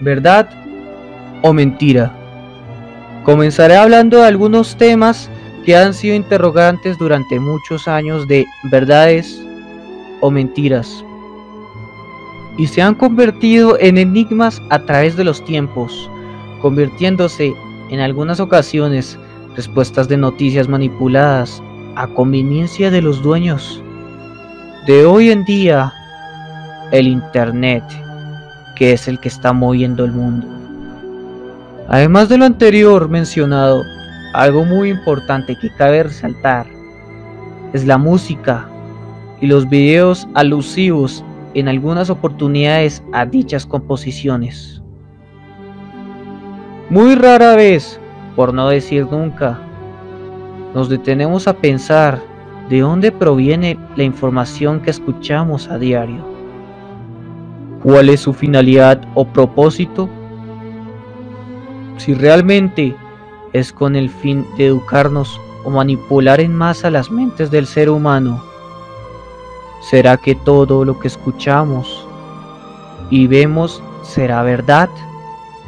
¿Verdad o mentira? Comenzaré hablando de algunos temas que han sido interrogantes durante muchos años de verdades o mentiras y se han convertido en enigmas a través de los tiempos, convirtiéndose en algunas ocasiones respuestas de noticias manipuladas a conveniencia de los dueños de hoy en día el Internet, que es el que está moviendo el mundo. Además de lo anterior mencionado, algo muy importante que cabe resaltar es la música y los videos alusivos en algunas oportunidades a dichas composiciones. Muy rara vez, por no decir nunca, nos detenemos a pensar de dónde proviene la información que escuchamos a diario. ¿Cuál es su finalidad o propósito? Si realmente es con el fin de educarnos o manipular en masa las mentes del ser humano, ¿será que todo lo que escuchamos y vemos será verdad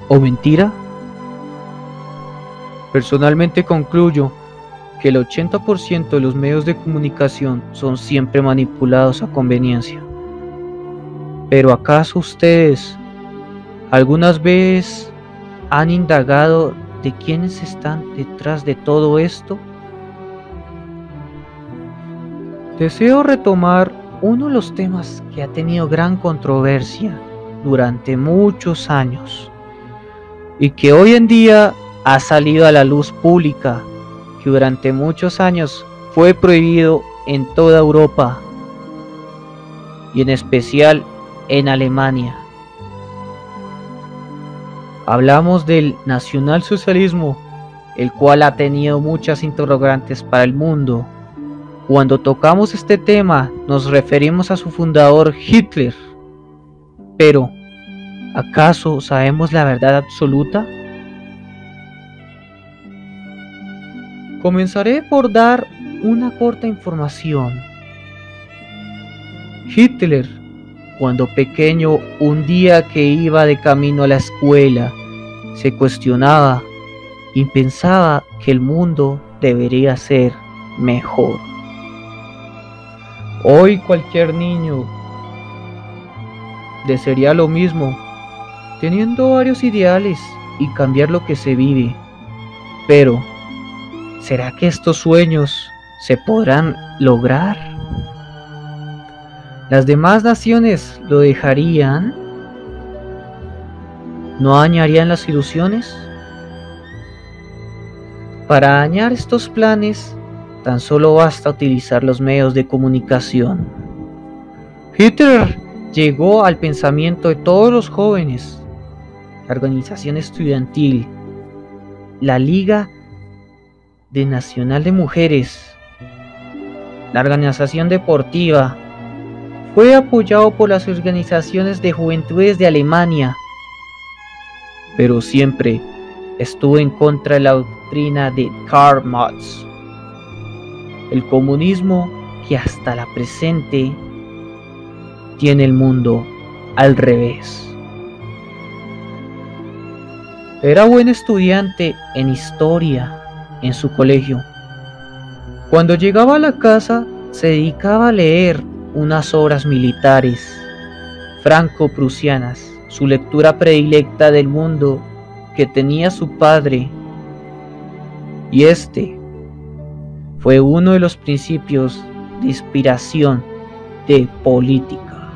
o mentira? Personalmente concluyo que el 80% de los medios de comunicación son siempre manipulados a conveniencia. Pero ¿acaso ustedes algunas veces han indagado de quiénes están detrás de todo esto? Deseo retomar uno de los temas que ha tenido gran controversia durante muchos años y que hoy en día ha salido a la luz pública que durante muchos años fue prohibido en toda Europa y en especial en Alemania. Hablamos del nacionalsocialismo, el cual ha tenido muchas interrogantes para el mundo. Cuando tocamos este tema nos referimos a su fundador Hitler. Pero, ¿acaso sabemos la verdad absoluta? Comenzaré por dar una corta información. Hitler, cuando pequeño, un día que iba de camino a la escuela, se cuestionaba y pensaba que el mundo debería ser mejor. Hoy cualquier niño desearía lo mismo, teniendo varios ideales y cambiar lo que se vive, pero ¿Será que estos sueños se podrán lograr? ¿Las demás naciones lo dejarían? ¿No dañarían las ilusiones? Para dañar estos planes, tan solo basta utilizar los medios de comunicación. Hitler llegó al pensamiento de todos los jóvenes, la organización estudiantil, la Liga de Nacional de Mujeres, la organización deportiva, fue apoyado por las organizaciones de juventudes de Alemania, pero siempre estuvo en contra de la doctrina de Karl Marx, el comunismo que hasta la presente tiene el mundo al revés. Era buen estudiante en historia en su colegio. Cuando llegaba a la casa se dedicaba a leer unas obras militares franco-prusianas, su lectura predilecta del mundo que tenía su padre. Y este fue uno de los principios de inspiración de política.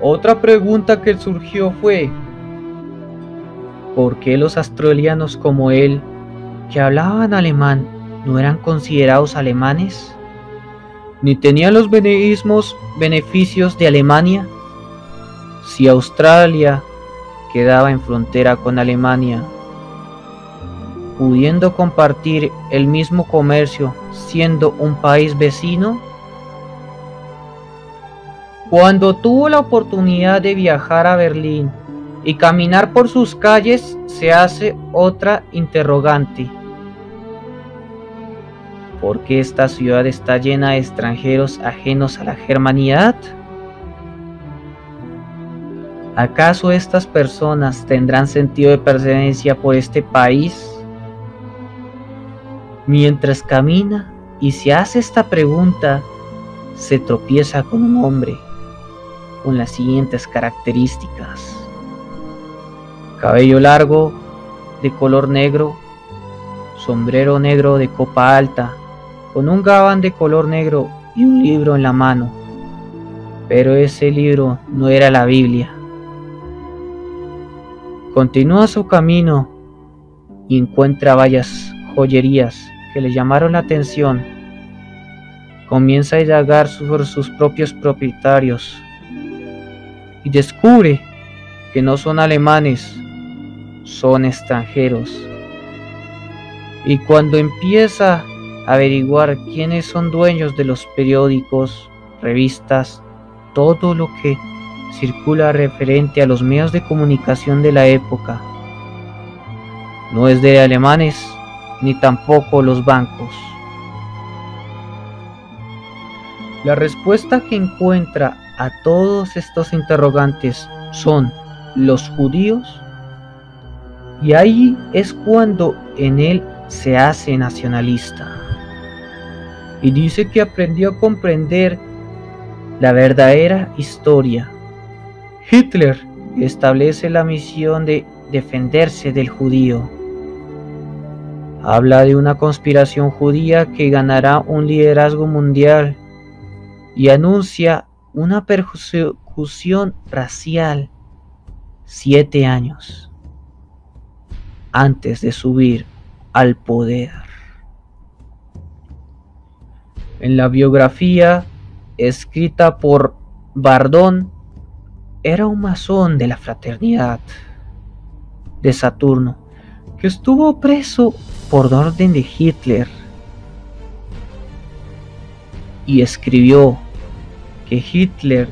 Otra pregunta que surgió fue, ¿Por qué los australianos como él, que hablaban alemán, no eran considerados alemanes? ¿Ni tenían los mismos beneficios de Alemania? Si Australia quedaba en frontera con Alemania, pudiendo compartir el mismo comercio siendo un país vecino? Cuando tuvo la oportunidad de viajar a Berlín y caminar por sus calles se hace otra interrogante. ¿Por qué esta ciudad está llena de extranjeros ajenos a la germanidad? ¿Acaso estas personas tendrán sentido de pertenencia por este país? Mientras camina y se hace esta pregunta, se tropieza con un hombre con las siguientes características. Cabello largo, de color negro, sombrero negro de copa alta, con un gabán de color negro y un libro en la mano. Pero ese libro no era la Biblia. Continúa su camino y encuentra varias joyerías que le llamaron la atención. Comienza a indagar sobre sus propios propietarios y descubre que no son alemanes, son extranjeros. Y cuando empieza averiguar quiénes son dueños de los periódicos, revistas, todo lo que circula referente a los medios de comunicación de la época, no es de alemanes ni tampoco los bancos. La respuesta que encuentra a todos estos interrogantes son los judíos y ahí es cuando en él se hace nacionalista. Y dice que aprendió a comprender la verdadera historia. Hitler establece la misión de defenderse del judío. Habla de una conspiración judía que ganará un liderazgo mundial y anuncia una persecución racial siete años antes de subir al poder. En la biografía escrita por Bardón, era un masón de la fraternidad de Saturno, que estuvo preso por orden de Hitler y escribió que Hitler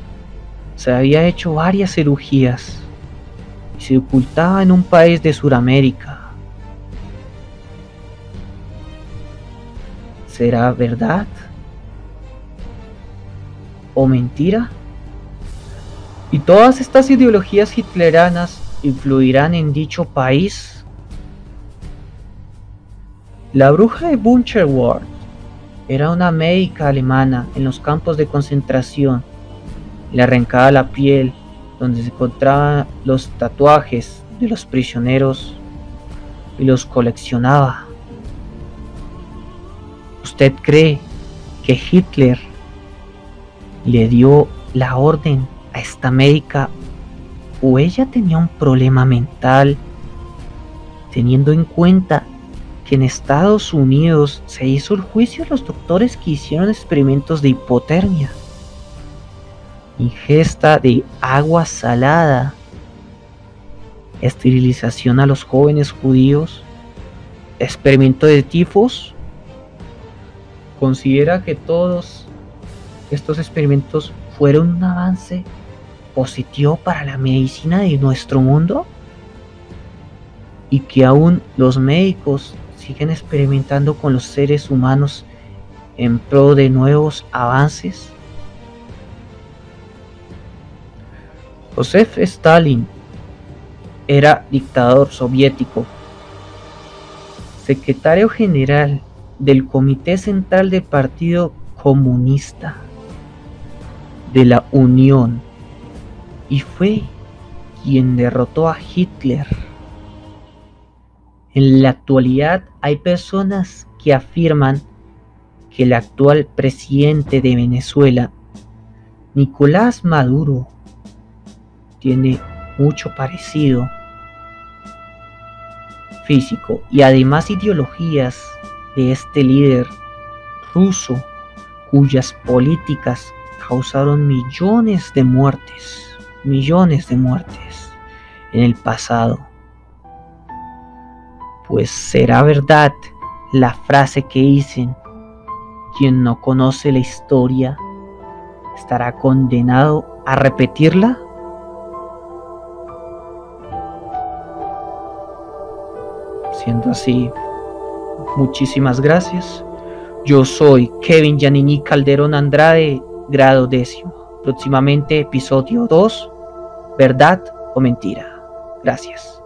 se había hecho varias cirugías y se ocultaba en un país de Sudamérica. ¿Será verdad? ¿O mentira? ¿Y todas estas ideologías hitleranas influirán en dicho país? La bruja de Buncherwald era una médica alemana en los campos de concentración. Le arrancaba la piel donde se encontraban los tatuajes de los prisioneros y los coleccionaba. ¿Usted cree que Hitler le dio la orden a esta médica o ella tenía un problema mental teniendo en cuenta que en Estados Unidos se hizo el juicio a los doctores que hicieron experimentos de hipotermia, ingesta de agua salada, esterilización a los jóvenes judíos, experimento de tifos. Considera que todos estos experimentos fueron un avance positivo para la medicina de nuestro mundo y que aún los médicos siguen experimentando con los seres humanos en pro de nuevos avances? Joseph Stalin era dictador soviético, secretario general del Comité Central del Partido Comunista de la Unión y fue quien derrotó a Hitler. En la actualidad hay personas que afirman que el actual presidente de Venezuela, Nicolás Maduro, tiene mucho parecido físico y además ideologías de este líder ruso cuyas políticas causaron millones de muertes, millones de muertes en el pasado pues será verdad la frase que dicen, quien no conoce la historia estará condenado a repetirla. Siendo así, muchísimas gracias. Yo soy Kevin Yanini Calderón Andrade, grado décimo. Próximamente episodio 2, verdad o mentira. Gracias.